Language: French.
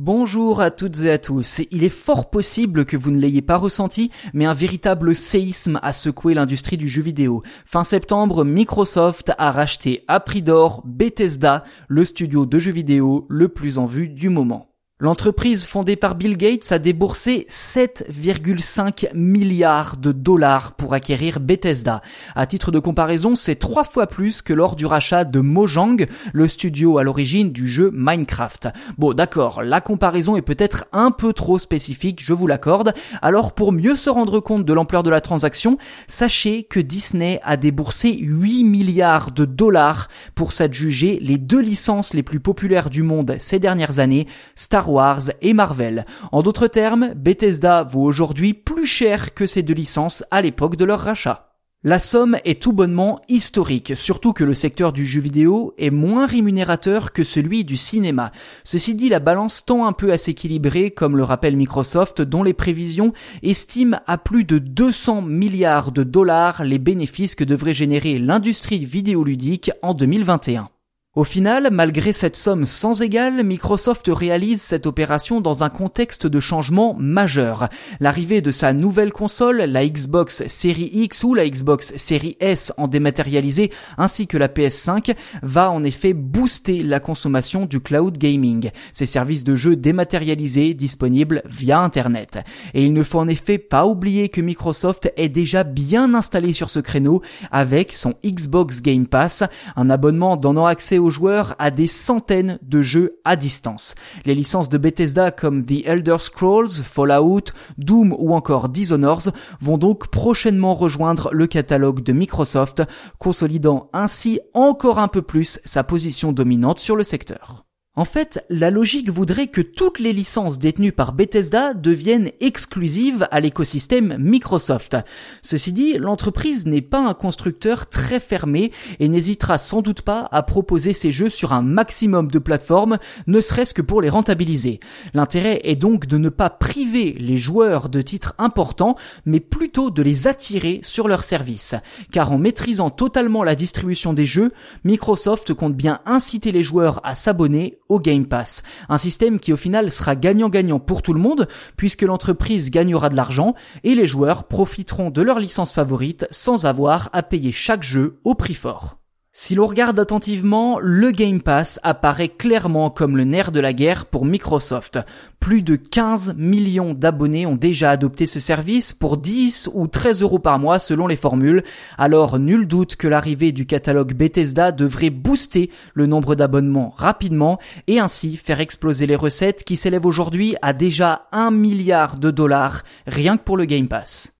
Bonjour à toutes et à tous. Il est fort possible que vous ne l'ayez pas ressenti, mais un véritable séisme a secoué l'industrie du jeu vidéo. Fin septembre, Microsoft a racheté à prix d'or Bethesda, le studio de jeux vidéo le plus en vue du moment. L'entreprise fondée par Bill Gates a déboursé 7,5 milliards de dollars pour acquérir Bethesda. À titre de comparaison, c'est trois fois plus que lors du rachat de Mojang, le studio à l'origine du jeu Minecraft. Bon, d'accord, la comparaison est peut-être un peu trop spécifique, je vous l'accorde. Alors pour mieux se rendre compte de l'ampleur de la transaction, sachez que Disney a déboursé 8 milliards de dollars pour s'adjuger les deux licences les plus populaires du monde ces dernières années, Star Et Marvel. En d'autres termes, Bethesda vaut aujourd'hui plus cher que ces deux licences à l'époque de leur rachat. La somme est tout bonnement historique, surtout que le secteur du jeu vidéo est moins rémunérateur que celui du cinéma. Ceci dit, la balance tend un peu à s'équilibrer, comme le rappelle Microsoft, dont les prévisions estiment à plus de 200 milliards de dollars les bénéfices que devrait générer l'industrie vidéoludique en 2021. Au final, malgré cette somme sans égale, Microsoft réalise cette opération dans un contexte de changement majeur. L'arrivée de sa nouvelle console, la Xbox Series X ou la Xbox Series S en dématérialisé, ainsi que la PS5, va en effet booster la consommation du cloud gaming, ces services de jeux dématérialisés disponibles via Internet. Et il ne faut en effet pas oublier que Microsoft est déjà bien installé sur ce créneau avec son Xbox Game Pass, un abonnement donnant accès aux joueurs à des centaines de jeux à distance. Les licences de Bethesda comme The Elder Scrolls, Fallout, Doom ou encore Dishonored vont donc prochainement rejoindre le catalogue de Microsoft, consolidant ainsi encore un peu plus sa position dominante sur le secteur. En fait, la logique voudrait que toutes les licences détenues par Bethesda deviennent exclusives à l'écosystème Microsoft. Ceci dit, l'entreprise n'est pas un constructeur très fermé et n'hésitera sans doute pas à proposer ses jeux sur un maximum de plateformes, ne serait-ce que pour les rentabiliser. L'intérêt est donc de ne pas priver les joueurs de titres importants, mais plutôt de les attirer sur leur service. Car en maîtrisant totalement la distribution des jeux, Microsoft compte bien inciter les joueurs à s'abonner au Game Pass. Un système qui au final sera gagnant-gagnant pour tout le monde puisque l'entreprise gagnera de l'argent et les joueurs profiteront de leur licence favorite sans avoir à payer chaque jeu au prix fort. Si l'on regarde attentivement, le Game Pass apparaît clairement comme le nerf de la guerre pour Microsoft. Plus de 15 millions d'abonnés ont déjà adopté ce service pour 10 ou 13 euros par mois selon les formules. Alors nul doute que l'arrivée du catalogue Bethesda devrait booster le nombre d'abonnements rapidement et ainsi faire exploser les recettes qui s'élèvent aujourd'hui à déjà 1 milliard de dollars rien que pour le Game Pass.